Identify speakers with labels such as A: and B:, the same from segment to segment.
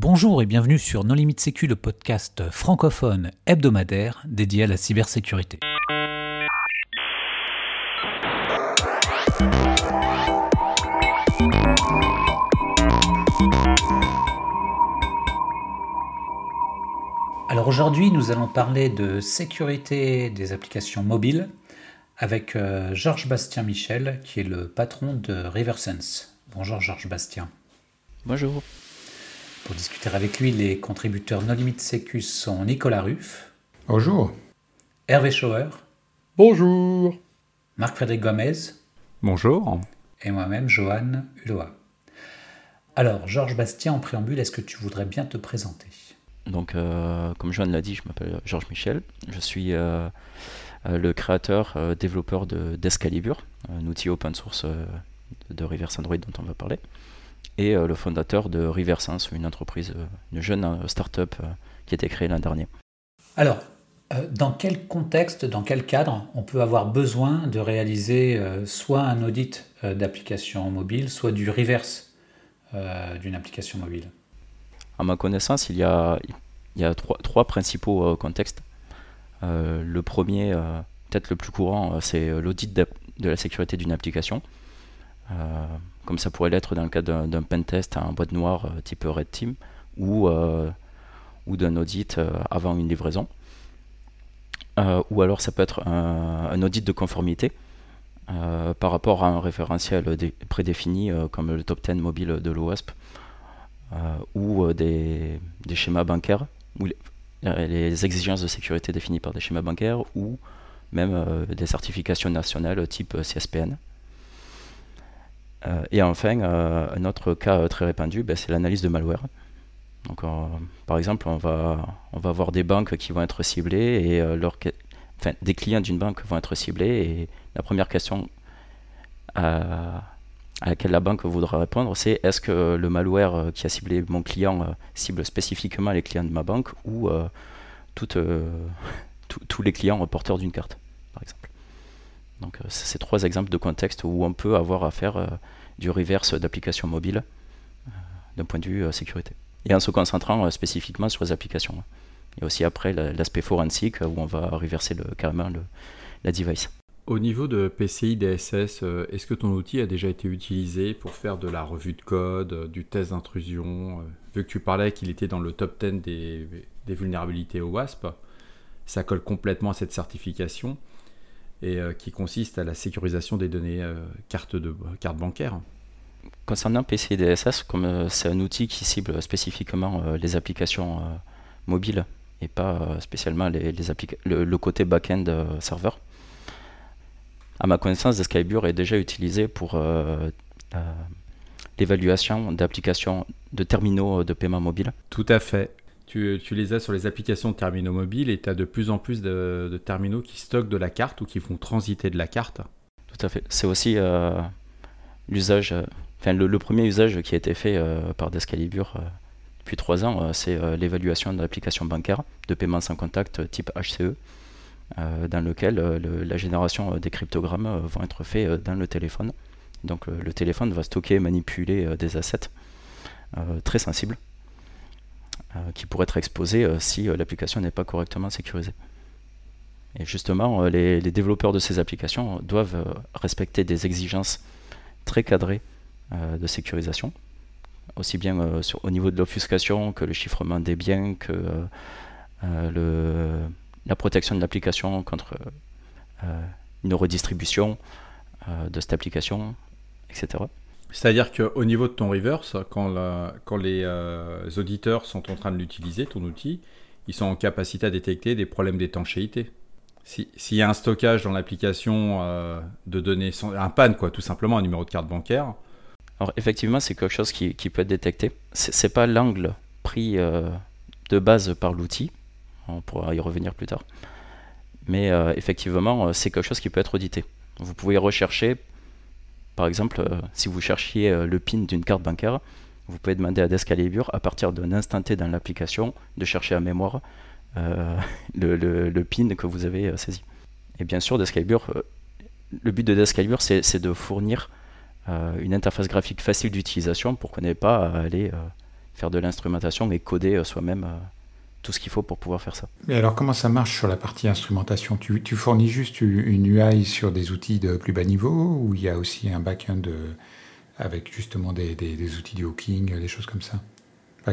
A: Bonjour et bienvenue sur Non Limite Sécu, le podcast francophone hebdomadaire dédié à la cybersécurité. Alors aujourd'hui, nous allons parler de sécurité des applications mobiles avec euh, Georges Bastien Michel, qui est le patron de RiverSense. Bonjour Georges Bastien.
B: Bonjour.
A: Pour discuter avec lui, les contributeurs No Limit Sécu sont Nicolas Ruff.
C: Bonjour.
A: Hervé Schauer.
D: Bonjour.
A: Marc-Frédéric Gomez.
D: Bonjour.
A: Et moi-même, Johan Uloa. Alors, Georges Bastien, en préambule, est-ce que tu voudrais bien te présenter?
B: Donc, euh, comme Johan l'a dit, je m'appelle Georges Michel. Je suis euh, euh, le créateur, développeur d'Escalibur, un outil open source de Reverse Android dont on va parler et euh, le fondateur de Riversense, une entreprise, euh, une jeune euh, start-up qui a été créée l'an dernier.
A: Alors, dans quel contexte, dans quel cadre on peut avoir besoin de réaliser soit un audit d'application mobile, soit du reverse d'une application mobile?
B: À ma connaissance, il y a, il y a trois, trois principaux contextes. le premier, peut-être le plus courant, c'est l'audit de, la sécurité d'une application comme ça pourrait l'être dans le cadre d'un pentest un boîte noire euh, type Red Team ou, euh, ou d'un audit euh, avant une livraison. ou alors ça peut être un, audit de conformité par rapport à un référentiel prédéfini comme le top 10 mobile de l'OASP ou des, schémas bancaires ou les, exigences de sécurité définies par des schémas bancaires ou même des certifications nationales type CSPN. Euh, et enfin, euh, un autre cas euh, très répandu, ben, c'est l'analyse de malware. Donc, par exemple, on va, on va avoir des banques qui vont être ciblées et enfin, des clients d'une banque vont être ciblés et la première question à, laquelle la banque voudra répondre, c'est est-ce que le malware qui a ciblé mon client cible spécifiquement les clients de ma banque ou tous les clients porteurs d'une carte, par exemple? Donc, c'est trois exemples de contexte où on peut avoir affaire du reverse d'applications mobiles euh, d'un point de vue euh, sécurité. Et en se concentrant euh, spécifiquement sur les applications. Et aussi après l'aspect forensique où on va reverser le, carrément le, la device.
D: Au niveau de PCI DSS, est-ce que ton outil a déjà été utilisé pour faire de la revue de code, du test d'intrusion Vu que tu parlais qu'il était dans le top 10 des, des vulnérabilités au WASP, ça colle complètement à cette certification et euh, qui consiste à la sécurisation des données euh, carte, de, carte bancaire.
B: Concernant PCI DSS, comme euh, c'est un outil qui cible spécifiquement les applications mobiles et pas spécialement les, le, côté back-end serveur, à ma connaissance, Skybur est déjà utilisé pour l'évaluation d'applications de terminaux de paiement mobile.
D: Tout à fait. Tu, les as sur les applications de terminaux mobiles et tu as de plus en plus de, terminaux qui stockent de la carte ou qui font transiter de la carte.
B: Tout à fait. C'est aussi euh, l'usage, euh, enfin le, premier usage qui a été fait euh, par Descalibur depuis trois ans, c'est l'évaluation de l'application bancaire de paiement sans contact type HCE, dans lequel la génération des cryptogrammes vont être faits dans le téléphone. Donc le téléphone va stocker et manipuler des assets très sensibles qui pourrait être exposé euh, si euh, l'application n'est pas correctement sécurisée. Et justement, les, développeurs de ces applications doivent respecter des exigences très cadrées de sécurisation, aussi bien au niveau de l'obfuscation que le chiffrement des biens, que la protection de l'application contre une redistribution de cette application, etc.
D: C'est-à-dire qu'au niveau de ton reverse, quand, les euh, auditeurs sont en train de l'utiliser, ton outil, ils sont en capacité à détecter des problèmes d'étanchéité. S'il y a un stockage dans l'application euh, de données, un PAN, quoi, tout simplement, un numéro de carte bancaire.
B: Alors, effectivement, c'est quelque chose qui, peut être détecté. Ce n'est pas l'angle pris euh, de base par l'outil. On pourra y revenir plus tard. Mais effectivement, c'est quelque chose qui peut être audité. Vous pouvez rechercher par exemple, euh, si vous cherchiez euh, le PIN d'une carte bancaire, vous pouvez demander à Descalibur, à partir d'un instant T dans l'application, de chercher à mémoire euh, le, PIN que vous avez saisi. Et bien sûr, Descalibur, le but de Descalibur, c'est de fournir une interface graphique facile d'utilisation pour qu'on n'ait pas à aller faire de l'instrumentation et coder soi-même tout ce qu'il faut pour pouvoir faire ça.
C: Mais alors comment ça marche sur la partie instrumentation? Tu, tu, fournis juste une UI sur des outils de plus bas niveau ou il y a aussi un back-end avec justement des, des, outils de hooking, des choses comme ça?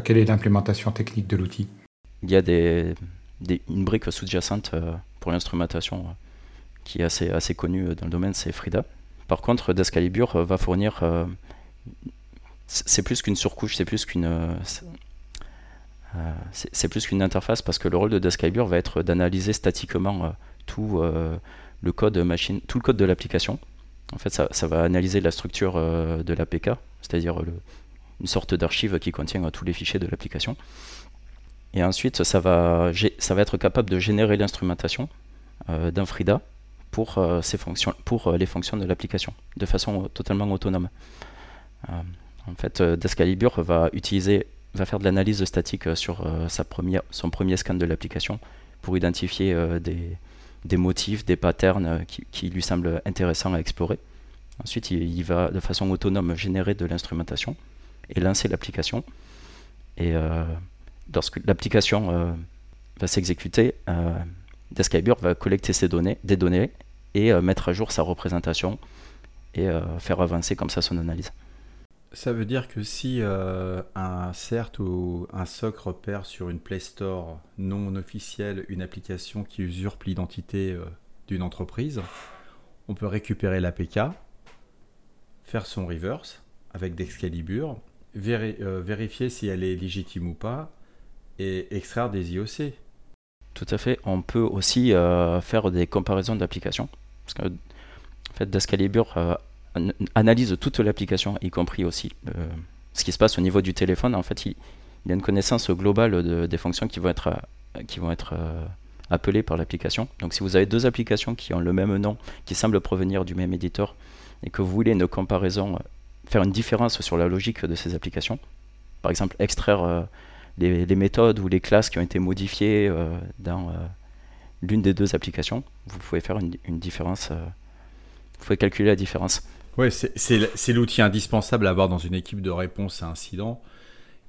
C: Quelle est l'implémentation technique de l'outil?
B: Il y a des, une brique sous-jacente pour l'instrumentation qui est assez, assez connue dans le domaine, c'est Frida. Par contre, Descalibur va fournir. c'est plus qu'une surcouche, c'est plus qu'une euh, c'est plus qu'une interface parce que le rôle de Describer va être d'analyser statiquement euh, tout, euh, le code machine, tout le code de l'application. En fait, ça, va analyser la structure de l'APK, c'est-à-dire une sorte d'archive qui contient tous les fichiers de l'application. Et ensuite, ça va, être capable de générer l'instrumentation d'un FRIDA pour, ces fonctions, pour les fonctions de l'application, de façon totalement autonome. en fait, Descalibur va utiliser va faire de l'analyse statique euh, sur euh, son premier scan de l'application pour identifier euh, des, motifs, des patterns qui, lui semblent intéressants à explorer. Ensuite, il, va de façon autonome générer de l'instrumentation et lancer l'application. Et lorsque l'application va s'exécuter, euh, va collecter données, des données et mettre à jour sa représentation et faire avancer comme ça son analyse.
D: Ça veut dire que si euh, un CERT ou un SOC repère sur une Play Store non officielle une application qui usurpe l'identité euh, d'une entreprise, on peut récupérer l'APK, faire son reverse avec d'Excalibur, euh, vérifier si elle est légitime ou pas et extraire des IOC.
B: Tout à fait. On peut aussi faire des comparaisons d'applications. Parce que en fait, d'Excalibur analyse toute l'application, y compris aussi euh, ce qui se passe au niveau du téléphone. En fait, il, il a une connaissance globale des fonctions qui vont être, euh, qui vont être euh, appelées par l'application. Donc, si vous avez deux applications qui ont le même nom, qui semblent provenir du même éditeur, et que vous voulez une comparaison, faire une différence sur la logique de ces applications, par exemple extraire les, méthodes ou les classes qui ont été modifiées dans l'une des deux applications, vous pouvez faire une, une différence. vous pouvez calculer la différence.
D: Oui, c'est l'outil indispensable à avoir dans une équipe de réponse à incident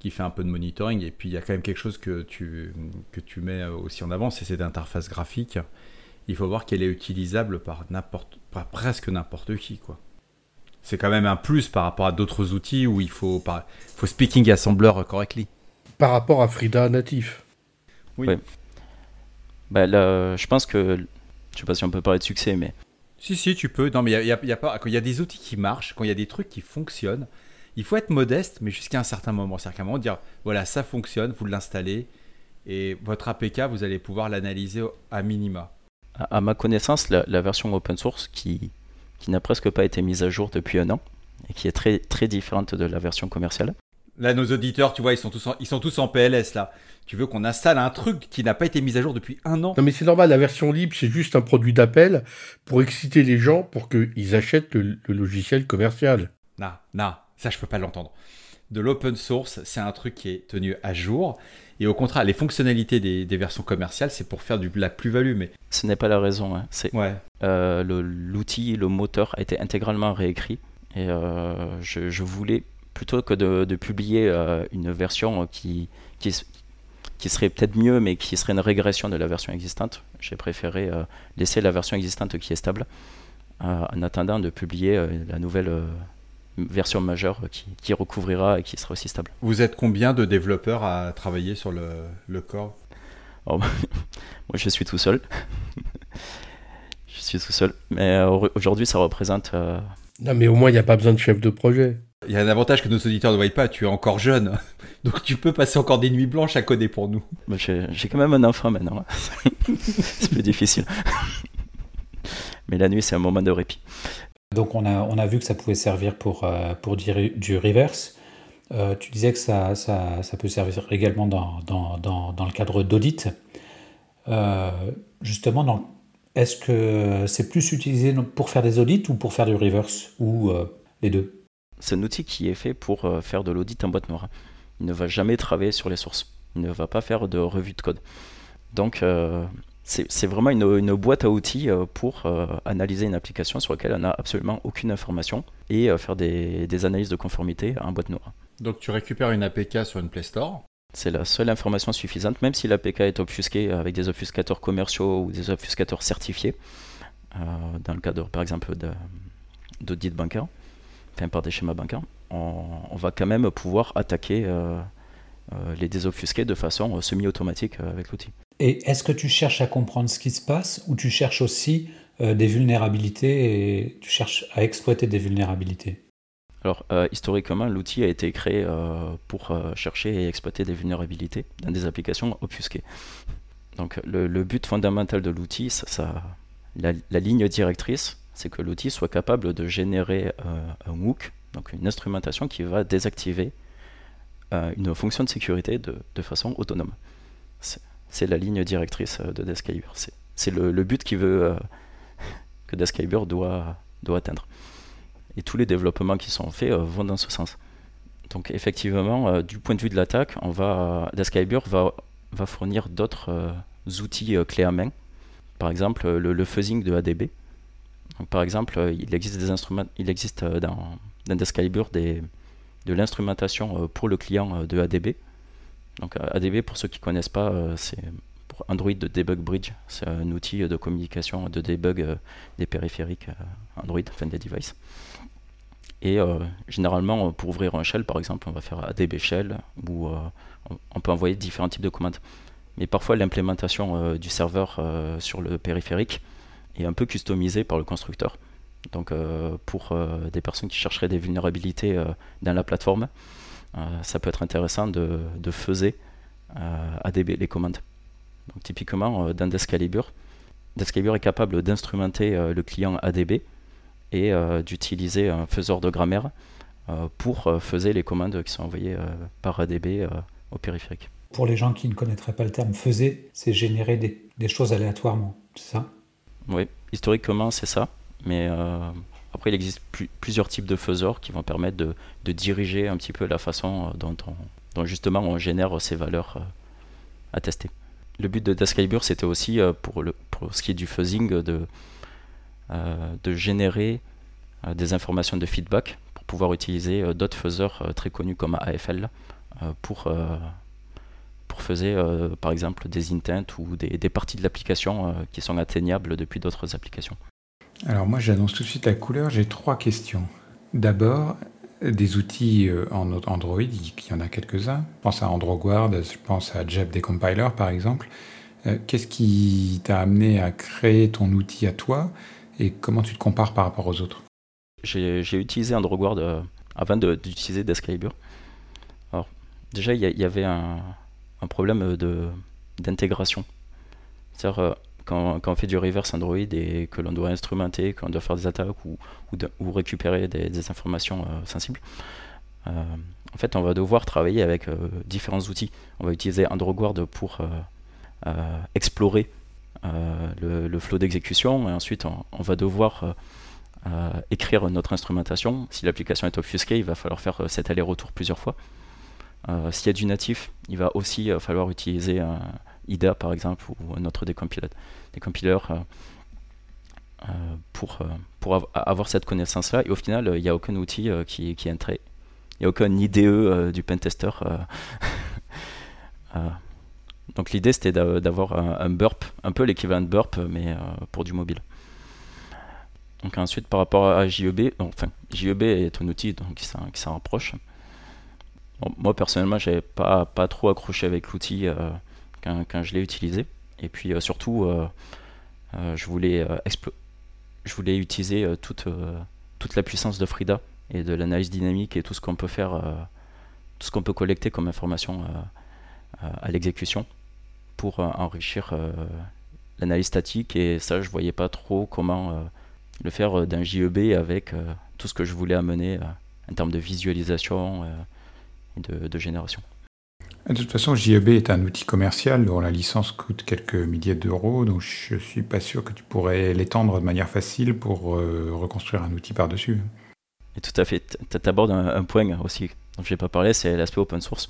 D: qui fait un peu de monitoring. Et puis il y a quand même quelque chose que tu, que tu mets aussi en avant, c'est cette interface graphique. Il faut voir qu'elle est utilisable par, par presque n'importe qui. quoi. C'est quand même un plus par rapport à d'autres outils où il faut, par, faut speaking assembler correctly.
E: Par rapport à Frida natif.
B: Oui. Bah, je pense que, je sais pas si on peut parler de succès, mais
D: si, si, tu peux. Non, mais il y a, pas. Quand il y a des outils qui marchent, quand il y a des trucs qui fonctionnent, il faut être modeste, mais jusqu'à un certain moment. C'est-à-dire qu'à moment, dire voilà, ça fonctionne, vous l'installez, et votre APK, vous allez pouvoir l'analyser à minima.
B: À, ma connaissance, la, version open source qui, qui n'a presque pas été mise à jour depuis un an, et qui est très, très différente de la version commerciale.
D: Là, nos auditeurs, tu vois, ils sont tous ils sont tous en PLS là. Tu veux qu'on installe un truc qui n'a pas été mis à jour depuis un an?
E: Non, mais c'est normal, la version libre, c'est juste un produit d'appel pour exciter les gens pour qu'ils achètent le, logiciel commercial.
D: Non, non, ça je peux pas l'entendre. De l'open source, c'est un truc qui est tenu à jour. Et au contraire, les fonctionnalités des, versions commerciales, c'est pour faire de la plus-value. Mais
B: ce n'est pas la raison. Hein. C'est
D: ouais.
B: Euh, l'outil, le, moteur a été intégralement réécrit. Et euh, je, voulais plutôt que de, publier euh, une version qui, qui, qui serait peut-être mieux, mais qui serait une régression de la version existante. J'ai préféré euh, laisser la version existante qui est stable, euh, en attendant de publier euh, la nouvelle version majeure qui, recouvrira et qui sera aussi stable.
D: Vous êtes combien de développeurs à travailler sur le, le corps?
B: Oh, Moi, je suis tout seul. je suis tout seul. Mais aujourd'hui, ça représente.
E: Non, mais au moins, il n'y a pas besoin de chef de projet.
D: Il y a un avantage que nos auditeurs ne voient pas, tu es encore jeune. Donc tu peux passer encore des nuits blanches à coder pour nous.
B: J'ai quand même un enfant maintenant. c'est plus difficile. Mais la nuit, c'est un moment de répit.
A: Donc on a, on a vu que ça pouvait servir pour, euh, pour du, du reverse. Euh, tu disais que ça, ça, ça, peut servir également dans, dans, dans, dans le cadre d'audit. Euh, justement, est-ce que c'est plus utilisé pour faire des audits ou pour faire du reverse Ou les deux?
B: C'est un outil qui est fait pour euh, faire de l'audit en boîte noire. Il ne va jamais travailler sur les sources. Il ne va pas faire de revue de code. Donc, euh, c'est vraiment une, boîte à outils euh, pour analyser une application sur laquelle on n'a absolument aucune information et faire des, analyses de conformité en boîte noire.
D: Donc tu récupères une APK sur une Play Store?
B: C'est la seule information suffisante, même si l'APK est obfusquée avec des obfuscateurs commerciaux ou des obfuscateurs certifiés, dans le cadre par exemple d'audit bancaire, enfin par des schémas bancaires, on, va quand même pouvoir attaquer euh, euh, les désobfusqués de façon semi-automatique avec l'outil.
A: Et est-ce que tu cherches à comprendre ce qui se passe ou tu cherches aussi des vulnérabilités et tu cherches à exploiter des vulnérabilités?
B: Alors, euh, historiquement, l'outil a été créé euh, pour euh, chercher et exploiter des vulnérabilités dans des applications obfusquées. Donc, le, but fondamental de l'outil, ça, la, ligne directrice, c'est que l'outil soit capable de générer un hook, donc une instrumentation qui va désactiver une fonction de sécurité de, façon autonome. C'est la ligne directrice de Deskyber. C'est le, but veut que Deskyber doit, atteindre et tous les développements qui sont faits euh, vont dans ce sens. Donc effectivement, euh, du point de vue de l'attaque, on va, va, fournir d'autres euh, outils clés à main. Par exemple, le, fuzzing de ADB. Par exemple, il existe des instruments, il existe dans, dans des, de l'instrumentation pour le client de ADB. Donc ADB, pour ceux qui ne connaissent pas, c'est pour Android Debug Bridge. C'est un outil de communication, de debug des périphériques Android, enfin des devices. Et euh, généralement, pour ouvrir un shell, par exemple, on va faire ADB shell, où euh, on peut envoyer différents types de commandes. Mais parfois, l'implémentation euh, du serveur sur le périphérique est un peu customisée par le constructeur. Donc, pour des personnes qui chercheraient des vulnérabilités dans la plateforme, ça peut être intéressant de, de faiser ADB les commandes. Donc, typiquement, dans Descalibur, Descalibur est capable d'instrumenter le client ADB et euh, d'utiliser un faiseur de grammaire euh, pour euh, faire les commandes qui sont envoyées par ADB au périphérique.
A: Pour les gens qui ne connaîtraient pas le terme faiser, c'est générer des, choses aléatoirement, c'est ça?
B: Oui, historiquement c'est ça, mais après il existe plusieurs types de faiseurs qui vont permettre de, diriger un petit peu la façon dont, dont, justement on génère ces valeurs à tester. Le but de Dascalibur c'était aussi pour, le, pour ce qui est du fuzzing de, euh, de générer euh, des informations de feedback pour pouvoir utiliser euh, d'autres faiseurs très connus comme AFL pour, pour faire par exemple des intents ou des, des parties de l'application qui sont atteignables depuis d'autres applications.
C: Alors moi j'annonce tout de suite la couleur, j'ai trois questions. D'abord, des outils en Android, il y en a quelques-uns. Je pense à AndroGuard, je pense à Jeb Decompiler par exemple. Qu'est-ce qui t'a amené à créer ton outil à toi et comment tu te compares par rapport aux autres?
B: J'ai utilisé AndroGuard euh, avant d'utiliser Descalibur. Alors, déjà, il y, avait un, problème d'intégration. C'est-à-dire, euh, quand, on fait du reverse Android et que l'on doit instrumenter, qu'on doit faire des attaques ou, ou, récupérer des, informations euh, sensibles, en fait, on va devoir travailler avec différents outils. On va utiliser AndroGuard pour explorer euh, le, flot d'exécution et ensuite on, va devoir euh, euh, écrire notre instrumentation. Si l'application est obfusquée, il va falloir faire cet aller-retour plusieurs fois. S'il y a du natif, il va aussi falloir utiliser IDA par exemple ou un autre décompileur, pour, pour avoir cette connaissance-là. Et au final, il n'y a aucun outil qui, qui est. Il n'y a aucun IDE du pentester. Donc l'idée c'était d'avoir un, burp, un peu l'équivalent de burp, mais euh, pour du mobile. Donc ensuite par rapport à JEB, enfin JEB est un outil donc, qui s'en rapproche. Moi personnellement j'avais pas, pas trop accroché avec l'outil euh, quand, je l'ai utilisé. Et puis euh, surtout je, voulais je voulais utiliser toute, toute la puissance de Frida et de l'analyse dynamique et tout ce qu'on peut faire, tout ce qu'on peut collecter comme information à l'exécution pour euh, enrichir euh, l'analyse statique et ça je voyais pas trop comment euh, le faire d'un JEB avec tout ce que je voulais amener en termes de visualisation de, génération.
C: De toute façon, JEB est un outil commercial dont la licence coûte quelques milliers d'euros, donc je suis pas sûr que tu pourrais l'étendre de manière facile pour reconstruire un outil par-dessus.
B: Et tout à fait. Tu abordes un, point aussi dont je n'ai pas parlé, c'est l'aspect open source.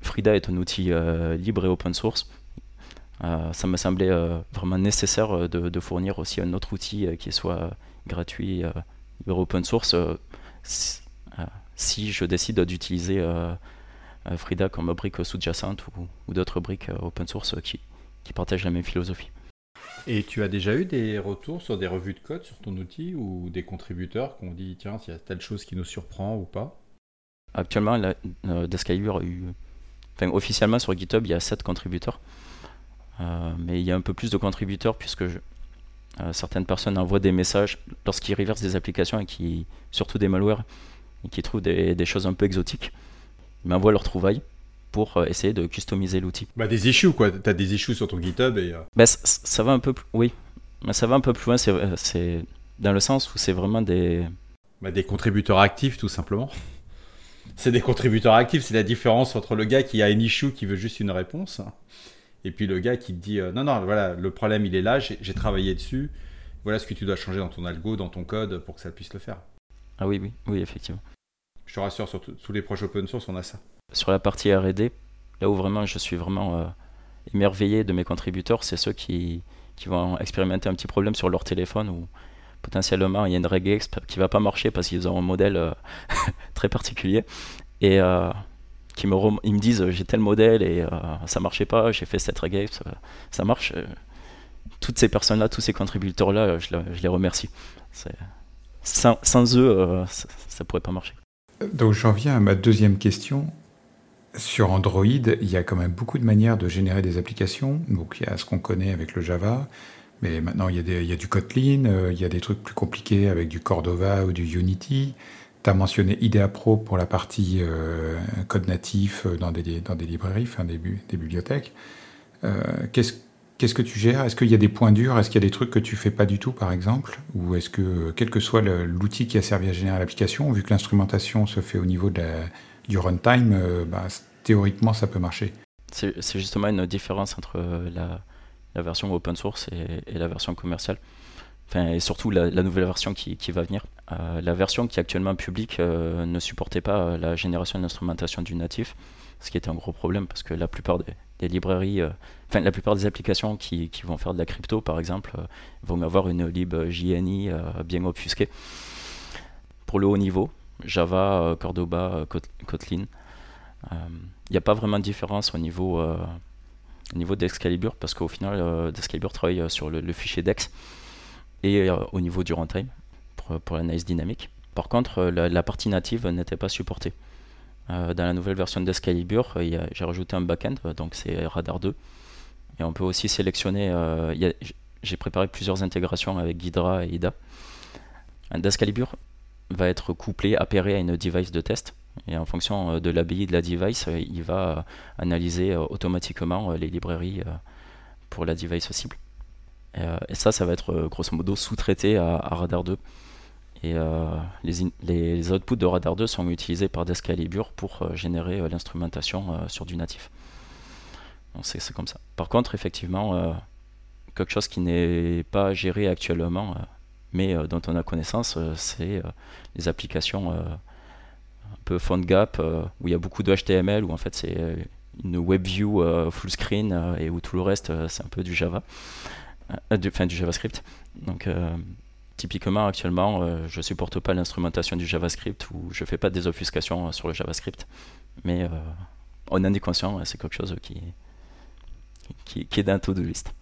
B: Frida est un outil euh, libre et open source. Euh, ça me semblait euh, vraiment nécessaire de, fournir aussi un autre outil qui soit gratuit, libre et open source. Si je décide d'utiliser Frida comme brique sous-jacente ou, d'autres briques open source qui, qui partagent la même philosophie.
D: Et tu as déjà eu des retours sur des revues de code sur ton outil ou des contributeurs qui ont dit tiens, s'il y a telle chose qui nous surprend ou pas?
B: Actuellement, la, euh, a eu. Enfin, officiellement sur GitHub, il y a 7 contributeurs. Euh, mais il y a un peu plus de contributeurs puisque euh, certaines personnes envoient des messages lorsqu'ils reversent des applications et qui, surtout des malwares, et qui trouvent des, des choses un peu exotiques. Ils m'envoient leurs trouvailles pour euh, essayer de customiser l'outil.
D: Bah des issues quoi, tu as des issues sur ton GitHub et... Euh,
B: bah, ça, va un peu plus... Oui, mais ça va un peu plus loin, c'est dans le sens où c'est vraiment des...
D: Bah, des contributeurs actifs tout simplement. C'est des contributeurs actifs, c'est la différence entre le gars qui a une issue qui veut juste une réponse et puis le gars qui te dit euh, non non voilà le problème il est là, j'ai travaillé dessus, voilà ce que tu dois changer dans ton algo, dans ton code pour que ça puisse le faire.
B: Ah oui oui oui effectivement.
D: Je te rassure sur tous les projets open source on a ça
B: sur la partie RD, là où vraiment je suis vraiment euh, émerveillé de mes contributeurs, c'est ceux qui, qui vont expérimenter un petit problème sur leur téléphone ou potentiellement il y a une regexp qui va pas marcher parce qu'ils ont un modèle euh, très particulier et euh, qui me, ils me disent j'ai tel modèle et ça marchait pas, j'ai fait cette regexp, ça marche. toutes ces personnes-là, tous ces contributeurs-là, je, les remercie. Sans, eux, ça, ça pourrait pas marcher.
C: Donc j'en viens à ma deuxième question. Sur Android, il y a quand même beaucoup de manières de générer des applications. Donc il y a ce qu'on connaît avec le Java, mais maintenant il y a, du Kotlin, euh, il y a des trucs plus compliqués avec du Cordova ou du Unity. Tu as mentionné IDEA Pro pour la partie euh, code natif euh, dans des, dans des librairies, enfin des, des bibliothèques. Qu'est-ce Qu'est-ce que tu gères? Est-ce qu'il y a des points durs? Est-ce qu'il y a des trucs que tu fais pas du tout, par exemple? Ou est-ce que, quel que soit l'outil qui a servi à générer l'application, vu que l'instrumentation se fait au niveau du runtime, euh, bah, théoriquement, ça peut marcher.
B: C'est justement une différence entre la, version open source et, la version commerciale. Enfin, et surtout la, nouvelle version qui, qui va venir. Euh, la version qui est actuellement publique euh, ne supportait pas la génération d'instrumentation du natif, ce qui était un gros problème parce que la plupart des, librairies, enfin la plupart des applications qui, vont faire de la crypto par exemple, vont avoir une lib JNI bien obfusquée. Pour le haut niveau, Java, euh, Cordoba, euh, Kotlin. Il euh, n'y a pas vraiment de différence au niveau, au niveau d'Excalibur parce qu'au final, d'Excalibur travaille sur le, fichier DEX et au niveau du runtime pour, pour l'analyse dynamique. Par contre, la, partie native n'était pas supportée. dans la nouvelle version d'Excalibur, j'ai rajouté un backend, donc c'est Radar 2. Et on peut aussi sélectionner. j'ai préparé plusieurs intégrations avec Ghidra et IDA. D'Excalibur va être couplé, appairé à une device de test. Et en fonction euh, de l'ABI de la device, euh, il va euh, analyser automatiquement les librairies pour la device cible. Et, ça, ça va être grosso modo sous-traité à, Radar 2. Et les, les, outputs de Radar 2 sont utilisés par Descalibur pour générer l'instrumentation sur du natif. C'est comme ça. Par contre, effectivement, quelque chose qui n'est pas géré actuellement, mais euh, dont on a connaissance, euh, c'est euh, les applications un peu PhoneGap, où il y a beaucoup de HTML, où en fait c'est une WebView full screen et où tout le reste c'est un peu du Java, enfin du JavaScript. Donc typiquement actuellement je supporte pas l'instrumentation du JavaScript ou je fais pas des offuscations sur le JavaScript, mais on en est conscient, c'est quelque chose qui, qui, qui est d'un taux de liste.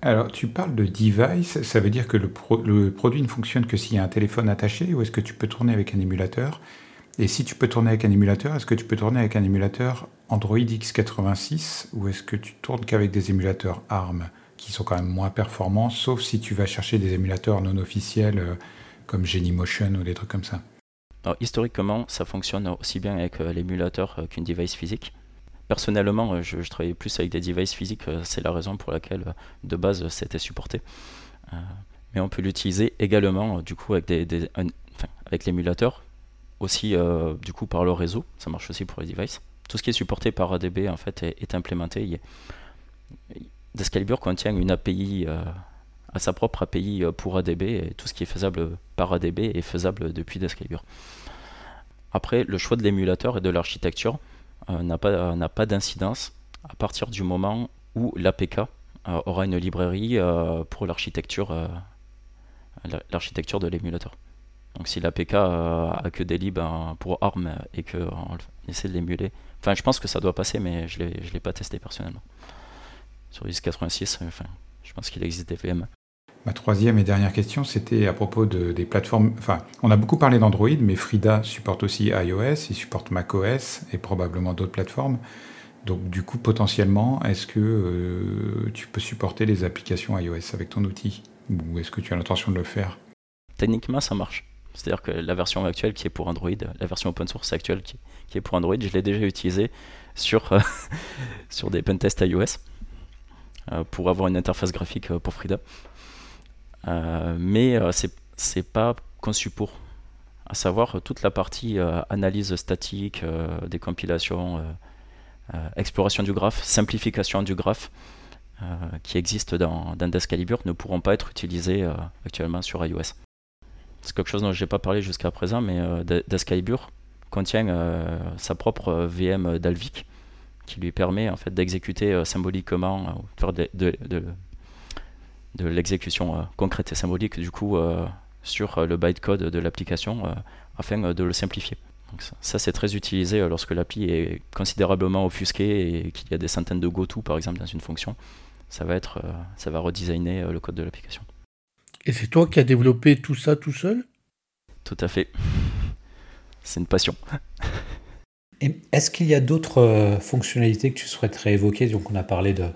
C: Alors, tu parles de device, ça veut dire que le, produit ne fonctionne que s'il y a un téléphone attaché ou est-ce que tu peux tourner avec un émulateur? Et si tu peux tourner avec un émulateur, est-ce que tu peux tourner avec un émulateur Android x86 ou est-ce que tu tournes qu'avec des émulateurs ARM qui sont quand même moins performants, sauf si tu vas chercher des émulateurs non officiels euh, comme Genymotion ou des trucs comme ça?
B: Alors, historiquement, ça fonctionne aussi bien avec euh, l'émulateur euh, qu'une device physique. Personnellement, euh, je, travaillais plus avec des devices physiques, euh, c'est la raison pour laquelle euh, de base c'était supporté. mais on peut l'utiliser également du coup avec, l'émulateur, aussi du coup par le réseau, ça marche aussi pour les devices. Tout ce qui est supporté par ADB en fait est, implémenté. Descalibur contient une API à sa propre API pour ADB et tout ce qui est faisable par ADB est faisable depuis Descalibur. Après, le choix de l'émulateur et de l'architecture, n'a pas, n'a pas d'incidence à partir du moment où l'APK euh, aura une librairie euh, pour l'architecture, l'architecture de l'émulateur. Donc si l'APK a que des libs pour ARM et qu'on essaie de l'émuler, enfin je pense que ça doit passer, mais je ne l'ai pas testé personnellement. Sur x86, enfin, je pense qu'il existe des VM.
C: Ma troisième et dernière question, c'était à propos de, des plateformes. Enfin, on a beaucoup parlé d'Android, mais Frida supporte aussi iOS, il supporte macOS et probablement d'autres plateformes. Donc, du coup, potentiellement, est-ce que euh, tu peux supporter les applications iOS avec ton outil? Ou est-ce que tu as l'intention de le faire?
B: Techniquement, ça marche. C'est-à-dire que la version actuelle qui est pour Android, la version open source actuelle qui, est pour Android, je l'ai déjà utilisée sur, sur des pentests iOS euh, pour avoir une interface graphique pour Frida. Euh, mais euh, c'est pas conçu pour. À savoir toute la partie euh, analyse statique, compilations, exploration du graphe, simplification du graphe. qui existe dans, dans Descalibur ne pourront pas être utilisées actuellement sur iOS. C'est quelque chose dont je n'ai pas parlé jusqu'à présent, mais Descalibur contient sa propre VM d'Alvic qui lui permet en fait d'exécuter symboliquement, de, de l'exécution euh, concrète et symbolique du coup euh, sur euh, le bytecode de l'application afin de le simplifier. Donc ça, c'est très utilisé lorsque l'appli est considérablement offusquée et qu'il y a des centaines de goto par exemple dans une fonction. Ça va être, ça va redesigner le code de l'application.
E: Et c'est toi qui as développé tout ça tout seul?
B: Tout à fait. C'est une passion.
A: Est-ce qu'il y a d'autres fonctionnalités que tu souhaiterais évoquer? Donc on a parlé de,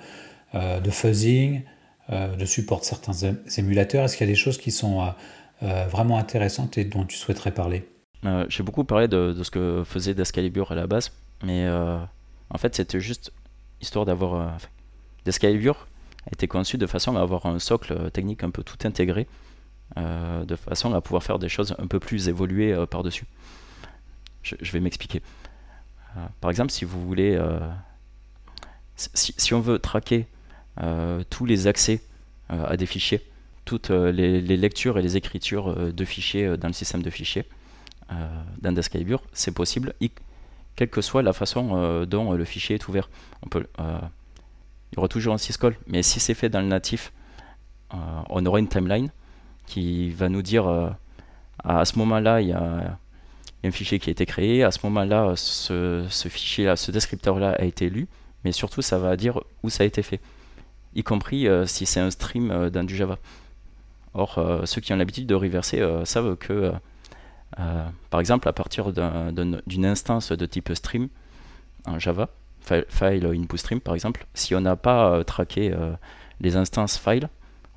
A: de fuzzing, euh, de support certains émulateurs. Est-ce qu'il y a des choses qui sont euh, euh, vraiment intéressantes et dont tu souhaiterais parler?
B: J'ai beaucoup parlé de, ce que faisait Descalibur à la base, mais en fait c'était juste histoire d'avoir... Descalibur a été conçu de façon à avoir un socle technique un peu tout intégré, de façon à pouvoir faire des choses un peu plus évoluées par-dessus. Je, vais m'expliquer. par exemple, si vous voulez... si, on veut traquer euh, tous les accès euh, à des fichiers, toutes euh, les, lectures et les écritures de fichiers dans le système de fichiers dans Descalibur, c'est possible, quelle que soit la façon dont le fichier est ouvert. On peut, il y aura toujours un syscall, mais si c'est fait dans le natif, on aura une timeline qui va nous dire à, ce moment-là, il y a un fichier qui a été créé, à ce moment-là, ce, ce fichier-là, ce descripteur-là a été lu, mais surtout, ça va dire où ça a été fait y compris euh, si c'est un stream euh, dans du Java. Or, euh, ceux qui ont l'habitude de reverser savent que, par exemple, à partir d'une instance de type stream en Java, file, input stream par exemple, si on n'a pas traqué les instances file,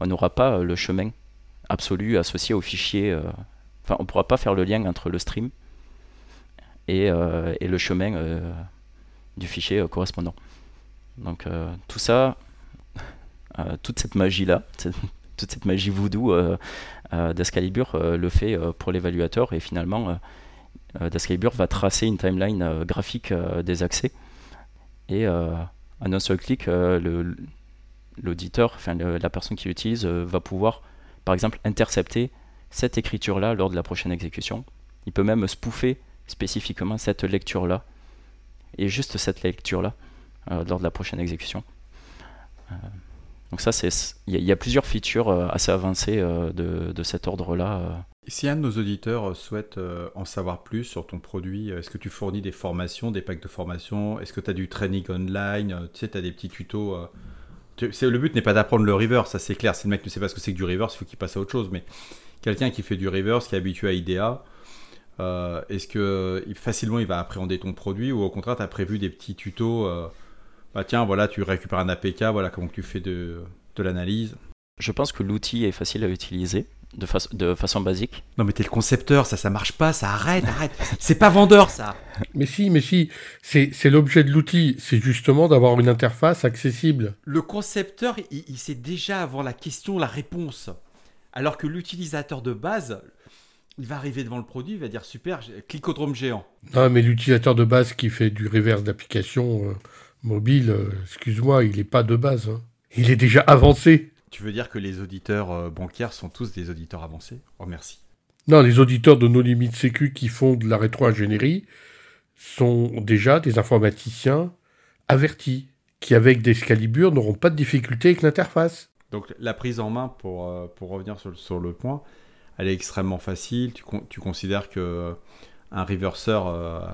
B: on n'aura pas le chemin absolu associé au fichier. Enfin, on ne pourra pas faire le lien entre le stream et, et le chemin du fichier correspondant. Donc tout ça, toute cette magie-là, toute cette magie voodoo euh, euh, d'Escalibur le fait pour l'évaluateur et finalement d'Escalibur va tracer une timeline graphique des accès et en un seul clic l'auditeur, enfin la personne qui l'utilise va pouvoir par exemple intercepter cette écriture là lors de la prochaine exécution. Il peut même spoofer spécifiquement cette lecture là et juste cette lecture là lors de la prochaine exécution. Donc ça, il y, a plusieurs features euh, assez avancées euh, de, cet ordre-là. Euh.
D: Si un de nos auditeurs souhaite en savoir plus sur ton produit, est-ce que tu fournis des formations, des packs de formation Est-ce que tu as du training online? Tu sais, tu as des petits tutos le but n'est pas d'apprendre le reverse, ça c'est clair. Si le mec ne sait pas ce que c'est que du reverse, il faut qu'il passe à autre chose. Mais quelqu'un qui fait du reverse, qui est habitué à IDEA, est-ce que facilement il va appréhender ton produit ou au contraire tu as prévu des petits tutos bah tiens, voilà, tu récupères un APK, voilà comment tu fais de, de l'analyse.
B: Je pense que l'outil est facile à utiliser de, de façon basique.
D: Non mais t'es le concepteur, ça ça marche pas, ça arrête, arrête. c'est pas vendeur ça.
E: Mais si, mais si, c'est l'objet de l'outil, c'est justement d'avoir une interface accessible.
D: Le concepteur, il, il, sait déjà avant la question la réponse. Alors que l'utilisateur de base, il va arriver devant le produit, il va dire super, clicodrome géant.
E: Non mais l'utilisateur de base qui fait du reverse d'application... Euh, mobile, euh, excuse-moi, il n'est pas de base. Hein. Il est déjà avancé.
D: Tu veux dire que les auditeurs euh, bancaires sont tous des auditeurs avancés? Oh, merci.
E: Non, les auditeurs de nos limites sécu qui font de la rétro-ingénierie sont déjà des informaticiens avertis, qui avec des scalibures n'auront pas de difficulté avec l'interface.
D: Donc la prise en main, pour, euh, pour revenir sur, sur, le point, elle est extrêmement facile. Tu, tu considères que un reverseur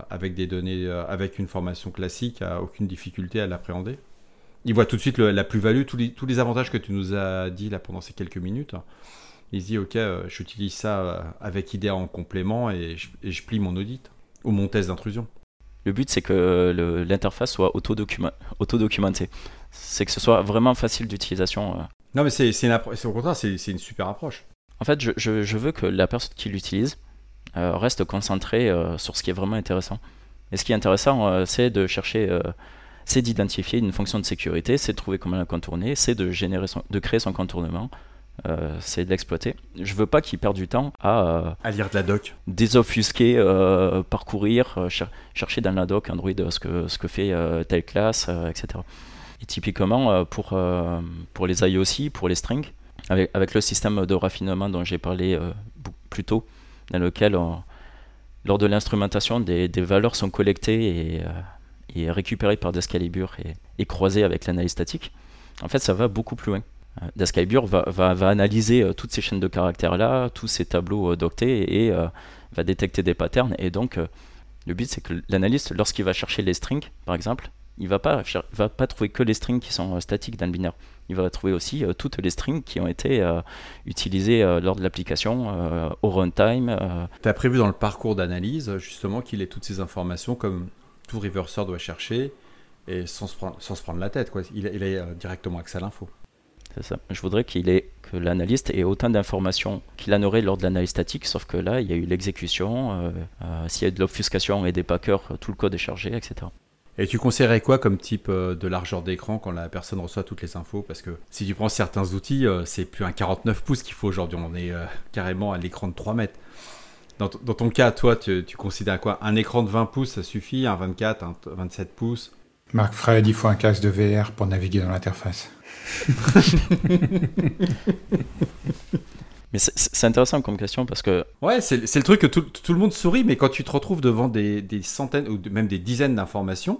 D: avec des données, avec une formation classique, a aucune difficulté à l'appréhender il voit tout de suite la plus-value, tous les, tous les avantages que tu nous as dit là pendant ces quelques minutes. Il se dit, OK, euh, j'utilise ça euh, avec IDEA en complément et je, plie mon audit ou mon test d'intrusion.
B: Le but, c'est que l'interface soit auto-documentée. C'est que ce soit vraiment facile d'utilisation. Euh.
D: Non, mais c'est au contraire, c'est une super approche.
B: En fait, je, je, veux que la personne qui l'utilise reste concentrée sur ce qui est vraiment intéressant. Et ce qui est intéressant, c'est de chercher c'est d'identifier une fonction de sécurité, c'est de trouver comment la contourner, c'est de, générer de créer son contournement, euh, c'est de l'exploiter. Je veux pas qu'il perde du temps à,
D: euh, à lire de la doc,
B: désobfusquer, euh, parcourir, chercher dans la doc Android ce que, ce que fait telle classe, etc. Et typiquement pour, pour les IOC, pour les strings, avec, avec le système de raffinement dont j'ai parlé plus tôt, dans lequel lors de l'instrumentation des, valeurs sont collectées et et récupéré par Descalibur et, et croisé avec l'analyse statique, en fait, ça va beaucoup plus loin. Euh, Descalibur va, analyser euh, toutes ces chaînes de caractères-là, tous ces tableaux euh, d'octets et va détecter des patterns. Et donc, le but, c'est que l'analyste, lorsqu'il va chercher les strings, par exemple, il ne va pas trouver que les strings qui sont statiques dans le binaire. Il va trouver aussi toutes les strings qui ont été utilisées lors de l'application au runtime.
D: Tu as prévu dans le parcours d'analyse, justement, qu'il ait toutes ces informations comme tout reverseur doit chercher et sans se prendre, sans se prendre la tête. Quoi. Il, il a euh, directement accès à l'info.
B: C'est ça. Je voudrais qu'il ait, que l'analyste ait autant d'informations qu'il en aurait lors de l'analyse statique, sauf que là, il y a eu l'exécution, euh, euh, s'il y a de l'obfuscation et des packers, tout le code est chargé, etc.
D: Et tu conseillerais quoi comme type de largeur d'écran quand la personne reçoit toutes les infos? Parce que si tu prends certains outils, c'est plus un 49 pouces qu'il faut aujourd'hui, on est carrément à l'écran de 3 mètres. Dans, ton cas, toi, tu, considères quoi? Un écran de 20 pouces, ça suffit? Un 24, un 27 pouces?
C: Marc Fred, il faut un casque de VR pour naviguer dans l'interface.
B: mais c'est intéressant comme question parce que.
D: Ouais, c'est le truc que tout, le monde sourit, mais quand tu te retrouves devant des, centaines ou même des dizaines d'informations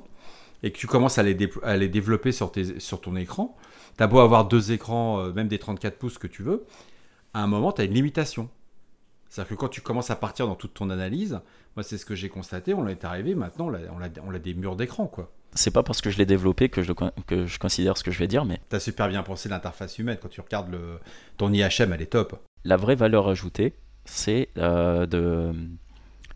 D: et que tu commences à les, les développer sur, tes, sur ton écran, t'as beau avoir deux écrans, euh, même des 34 pouces que tu veux, à un moment, tu as une limitation. C'est-à-dire que quand tu commences à partir dans toute ton analyse, moi c'est ce que j'ai constaté, on est arrivé, maintenant on a, on a, des murs d'écran quoi.
B: C'est pas parce que je l'ai développé que je, que je considère ce que je vais dire, mais...
D: T'as super bien pensé l'interface humaine, quand tu regardes le, ton IHM, elle est top.
B: La vraie valeur ajoutée, c'est euh, de...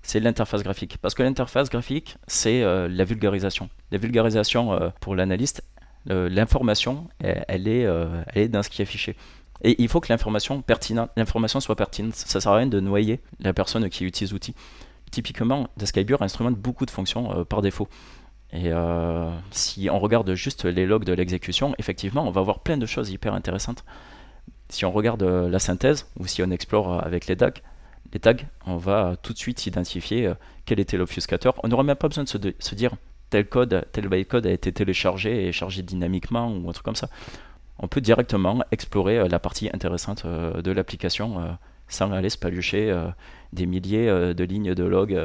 B: C'est l'interface graphique. Parce que l'interface graphique, c'est euh, la vulgarisation. La vulgarisation, euh, pour l'analyste, l'information, elle, est, elle est dans ce qui est affiché. Et il faut que l'information pertinente, l'information soit pertinente. Ça sert à rien de noyer la personne qui utilise l'outil. Typiquement, Describer instrumente beaucoup de fonctions euh, par défaut. Et euh, si on regarde juste les logs de l'exécution, effectivement, on va voir plein de choses hyper intéressantes. Si on regarde euh, la synthèse, ou si on explore avec les tags, les tags, on va tout de suite identifier quel était l'obfuscateur. On n'aura même pas besoin de se, dire tel code, tel bytecode a été téléchargé et chargé dynamiquement ou un truc comme ça on peut directement explorer euh, la partie intéressante euh, de l'application euh, sans aller se des milliers de lignes de log,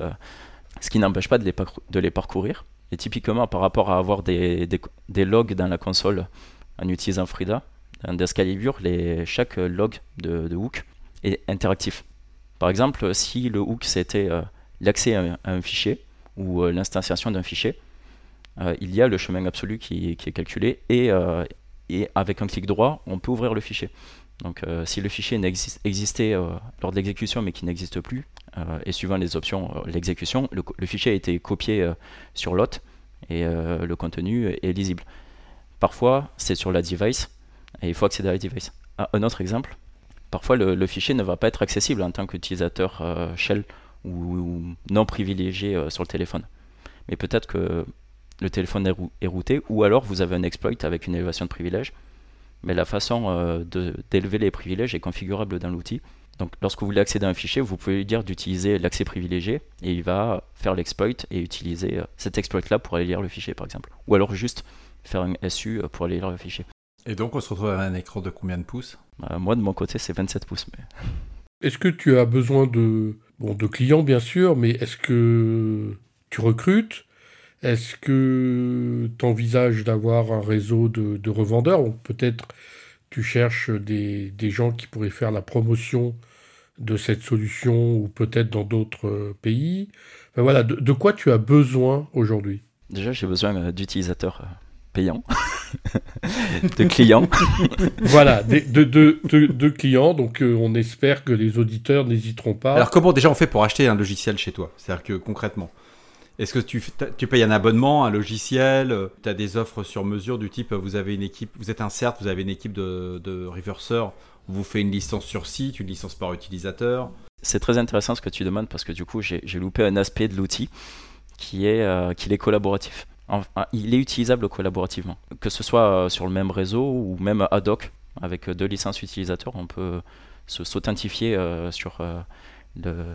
B: ce qui n'empêche pas de les, parcourir. Et typiquement, par rapport à avoir des, logs dans la console en utilisant Frida, dans Descalibur, chaque log de, hook est interactif. Par exemple, si le hook c'était l'accès à, un fichier ou l'instanciation d'un fichier, il y a le chemin absolu qui, est calculé et, avec un clic droit, on peut ouvrir le fichier. Donc euh, si le fichier existait euh, lors de l'exécution mais qui n'existe plus, euh, et suivant les options l'exécution, le, fichier a été copié sur l'hôte et le contenu est lisible. Parfois c'est sur la device et il faut accéder à la device. Un autre exemple, parfois le, fichier ne va pas être accessible en tant qu'utilisateur shell ou, non privilégié sur le téléphone. Mais peut-être que le téléphone est, routé, ou alors vous avez un exploit avec une élévation de privilèges. Mais la façon euh, d'élever les privilèges est configurable dans l'outil. Donc lorsque vous voulez accéder à un fichier, vous pouvez lui dire d'utiliser l'accès privilégié et il va faire l'exploit et utiliser euh, cet exploit-là pour aller lire le fichier par exemple. Ou alors juste faire un SU euh, pour aller lire le fichier.
D: Et donc on se retrouve avec un écran de combien de pouces?
B: Bah, Moi de mon côté c'est 27 pouces. Mais...
E: Est-ce que tu as besoin de, bon, de clients bien sûr, mais est-ce que tu recrutes? Est-ce que tu envisages d'avoir un réseau de, revendeurs? Ou peut-être tu cherches des, gens qui pourraient faire la promotion de cette solution ou peut-être dans d'autres pays? Voilà, de, quoi tu as besoin aujourd'hui?
B: Déjà, j'ai besoin d'utilisateurs payants, de clients.
E: voilà, de, de, clients. Donc, on espère que les auditeurs n'hésiteront pas.
D: Alors, comment déjà on fait pour acheter un logiciel chez toi? C'est-à-dire que concrètement, est-ce que tu, tu payes un abonnement, un logiciel Tu as des offres sur mesure du type vous avez une équipe, vous êtes un CERT, vous avez une équipe de, de reverseurs, on vous fait une licence sur site, une licence par utilisateur?
B: C'est très intéressant ce que tu demandes parce que du coup j'ai loupé un aspect de l'outil qui est euh, qu'il est collaboratif. Il est utilisable collaborativement, que ce soit euh, sur le même réseau ou même ad hoc avec deux licences utilisateurs, on peut s'authentifier euh, sur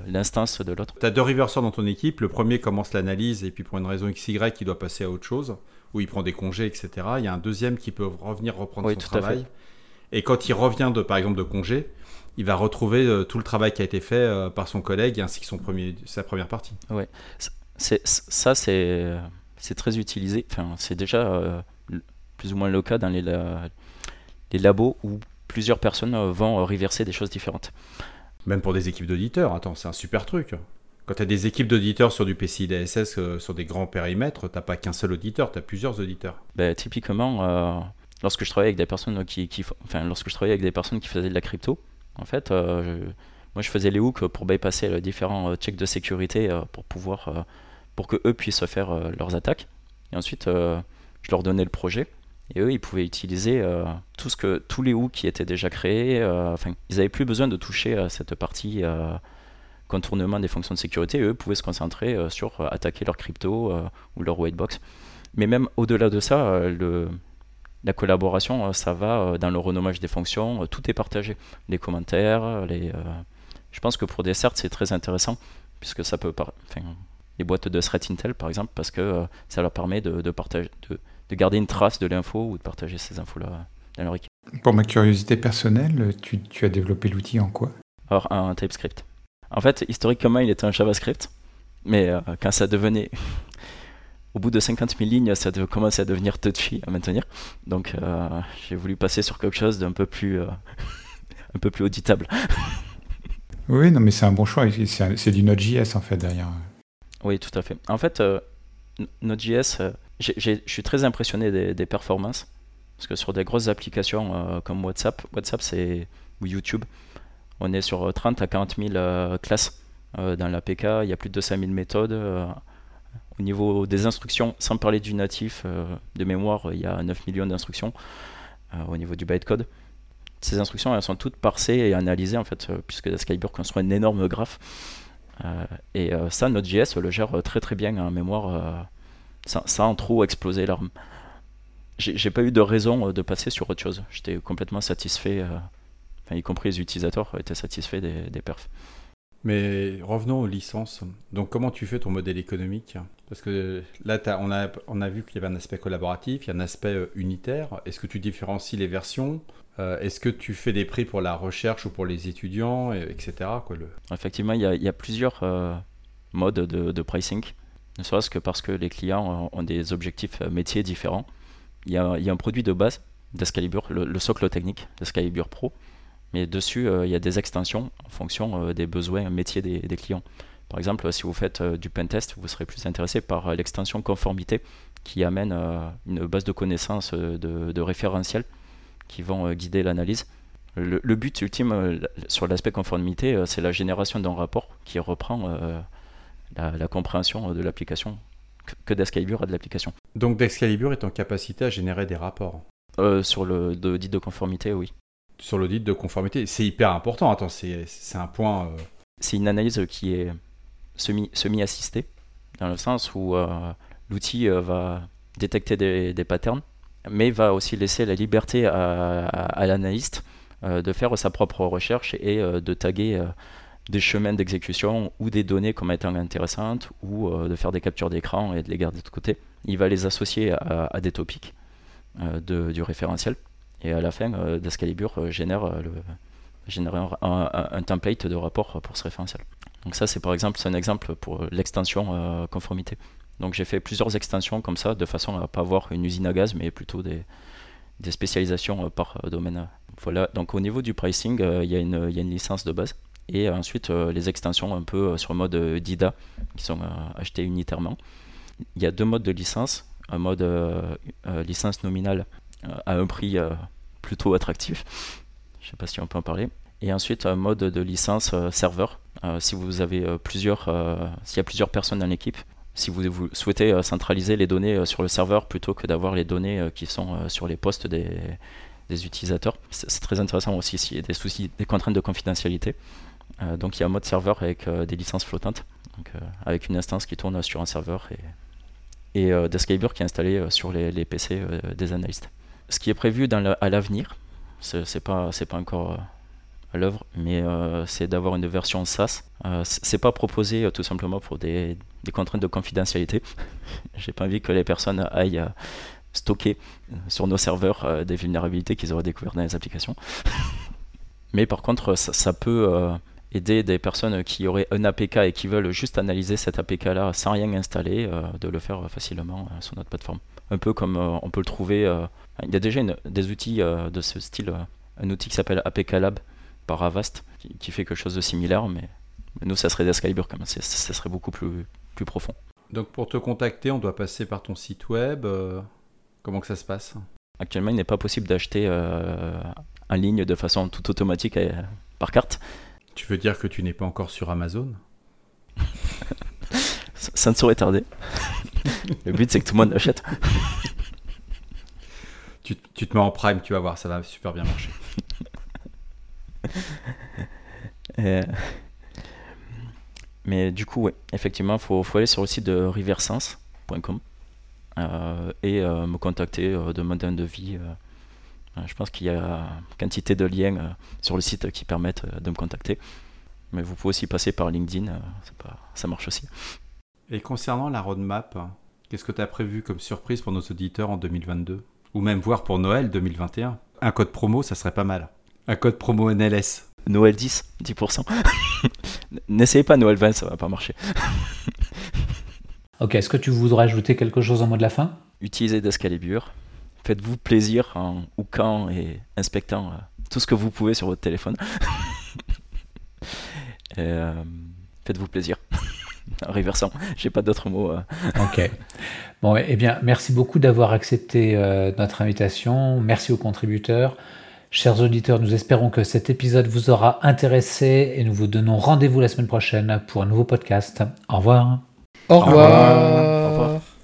B: l'instance de l'autre.
D: Tu as deux reverseurs dans ton équipe. Le premier commence l'analyse et puis pour une raison XY, il doit passer à autre chose, où il prend des congés, etc. Il y a un deuxième qui peut revenir reprendre son travail. Et quand il revient, de, par exemple, de congé, il va retrouver euh, tout le travail qui a été fait euh, par son collègue ainsi que son premier, sa première partie.
B: Oui, ça c'est c'est très utilisé. Enfin, c'est déjà euh, plus ou moins le cas dans les, les labos où plusieurs personnes vont reverser des choses différentes.
D: Même pour des équipes d'auditeurs, attends, c'est un super truc. Quand tu as des équipes d'auditeurs sur du PCI DSS, euh, sur des grands périmètres, tu pas qu'un seul auditeur, tu as plusieurs auditeurs.
B: Ben, typiquement, euh, lorsque je travaillais avec des personnes qui, enfin, lorsque je travaillais avec des personnes qui faisaient de la crypto, en fait, euh, moi je faisais les hooks pour bypasser les différents checks de sécurité pour pouvoir, pour que eux puissent faire leurs attaques. Et ensuite, je leur donnais le projet. Et eux, ils pouvaient utiliser euh, tout ce que, tous les hooks qui étaient déjà créés. Euh, ils n'avaient plus besoin de toucher à cette partie euh, contournement des fonctions de sécurité. eux pouvaient se concentrer sur attaquer leur crypto ou leur whitebox. Mais même au-delà de ça, la collaboration, ça va dans le renommage des fonctions. tout est partagé. Les commentaires, les, je pense que pour des certes, c'est très intéressant puisque ça peut, les boîtes de threat intel par exemple, parce que ça leur permet de, de partager, de, de garder une trace de l'info ou de partager ces infos-là dans leur équipe.
C: Pour ma curiosité personnelle, tu, as développé l'outil en quoi?
B: Alors, un TypeScript. En fait, historiquement, il était un JavaScript, mais euh, quand ça devenait. Au bout de 50 000 lignes, ça commençait à devenir touchy à maintenir. Donc, euh, j'ai voulu passer sur quelque chose d'un peu plus. Euh, un peu plus auditable.
C: oui, non, mais c'est un bon choix. C'est du Node.js en fait derrière.
B: Oui, tout à fait. En fait, Node.js je suis très impressionné des, performances. Parce que sur des grosses applications euh, comme WhatsApp, WhatsApp c'est, ou YouTube, on est sur 30 à 40 000 euh, classes euh, dans l'APK. Il y a plus de 200 000 méthodes. au niveau des instructions, sans parler du natif, de mémoire, il y a 9 millions d'instructions au niveau du bytecode. Ces instructions, elles sont toutes parsées et analysées, en fait, puisque construit un énorme graphe. Et ça, Node.js le gère très très bien en mémoire ça, en trop explosé l'arme. J'ai pas eu de raison euh, de passer sur autre chose. J'étais complètement satisfait, euh, y compris les utilisateurs étaient satisfaits des, des perfs.
D: Mais revenons aux licences. Donc, comment tu fais ton modèle économique? Parce que là, on, a, on a vu qu'il y avait un aspect collaboratif, il y a un aspect euh, unitaire. Est-ce que tu différencies les versions? Est-ce que tu fais des prix pour la recherche ou pour les étudiants, etc. Le...
B: Effectivement, il y, a, plusieurs modes de, pricing ne serait-ce que parce que les clients ont des objectifs euh, métiers différents. Il y a, un produit de base d'Escalibur, le, socle technique d'Escalibur Pro, mais dessus, euh, il y a des extensions en fonction euh, des besoins métiers des, clients. Par exemple, si vous faites du pentest, vous serez plus intéressé par l'extension conformité qui amène une base de connaissances de, référentiels qui vont guider l'analyse. Le, le, but ultime sur l'aspect conformité, c'est la génération d'un rapport qui reprend la, compréhension de l'application que d'Excalibur a de l'application.
D: Donc d'Excalibur est en capacité à générer des rapports
B: euh, Sur l'audit de conformité, oui.
D: Sur l'audit de conformité, c'est hyper important. Attends, c'est un point. Euh,
B: c'est une analyse qui est semi-assistée, dans le sens où euh, l'outil va détecter des, patterns, mais va aussi laisser la liberté à, à l'analyste de faire sa propre recherche et de taguer des chemins d'exécution ou des données comme étant intéressantes ou euh, de faire des captures d'écran et de les garder de côté. Il va les associer à, des topics euh, de, du référentiel et à la fin, euh, Descalibur génère, le, génère un, template de rapport pour ce référentiel. Donc ça, c'est par exemple, c'est un exemple pour l'extension conformité. Donc j'ai fait plusieurs extensions comme ça, de façon à ne pas avoir une usine à gaz, mais plutôt des, spécialisations par domaine. Voilà, donc au niveau du pricing, il y, a une licence de base et ensuite les extensions un peu sur le mode DIDA qui sont achetées unitairement. Il y a deux modes de licence, un mode licence nominale à un prix plutôt attractif, je ne sais pas si on peut en parler, et ensuite un mode de licence serveur. si vous avez plusieurs, s'il y a plusieurs personnes dans l'équipe, si vous, souhaitez centraliser les données sur le serveur plutôt que d'avoir les données qui sont sur les postes des, utilisateurs. C'est très intéressant aussi s'il y a des soucis, des contraintes de confidentialité. Euh, donc il y a un mode serveur avec euh, des licences flottantes, euh, avec une instance qui tourne sur un serveur et, et Describer qui est installé sur les, PC des analystes. Ce qui est prévu à l'avenir, c'est pas, pas encore à l'œuvre, mais c'est d'avoir une version SaaS. c'est pas proposé tout simplement pour des, contraintes de confidentialité. J'ai pas envie que les personnes aillent stocker euh, sur nos serveurs euh, des vulnérabilités qu'ils auraient découvertes dans les applications. Mais par contre, ça, peut euh, aider des personnes qui auraient un APK et qui veulent juste analyser cet APK-là sans rien installer, de le faire facilement sur notre plateforme. Un peu comme on peut le trouver. Il y a déjà des outils de ce style, un outil qui s'appelle APK Lab par Avast, qui, fait quelque chose de similaire, mais, nous, ça serait Describer quand même, ça serait beaucoup plus, plus profond.
D: Donc pour te contacter, on doit passer par ton site web. Comment que ça se passe?
B: Actuellement, il n'est pas possible d'acheter euh, en ligne de façon tout automatique euh, par carte.
D: Tu veux dire que tu n'es pas encore sur Amazon?
B: Ça, ne saurait tarder. Le but, c'est que tout le monde l'achète.
D: Tu, te mets en prime, tu vas voir, ça va super bien marcher.
B: Euh, mais du coup, ouais, effectivement, il faut, faut, aller sur le site de riversense.com euh, et euh, me contacter, euh, demander un devis. je pense qu'il y a quantité de liens sur le site qui permettent de me contacter. Mais vous pouvez aussi passer par LinkedIn, pas, ça marche aussi.
D: Et concernant la roadmap, qu'est-ce que tu as prévu comme surprise pour nos auditeurs en 2022 Ou même voir pour Noël 2021 Un code promo, ça serait pas mal. Un code promo NLS.
B: Noël 10, 10%. N'essayez pas Noël 20, ça va pas marcher.
A: Ok, est-ce que tu voudrais ajouter quelque chose en mot de la fin?
B: Utilisez Descalibur. Faites-vous plaisir en hookant et inspectant euh, tout ce que vous pouvez sur votre téléphone. Euh, faites-vous plaisir. en reversant, j'ai pas d'autres mots. Euh.
A: Ok. Bon, eh bien, merci beaucoup d'avoir accepté notre invitation. Merci aux contributeurs. Chers auditeurs, nous espérons que cet épisode vous aura intéressé et nous vous donnons rendez-vous la semaine prochaine pour un nouveau podcast. Au revoir.
E: Au revoir. Au revoir.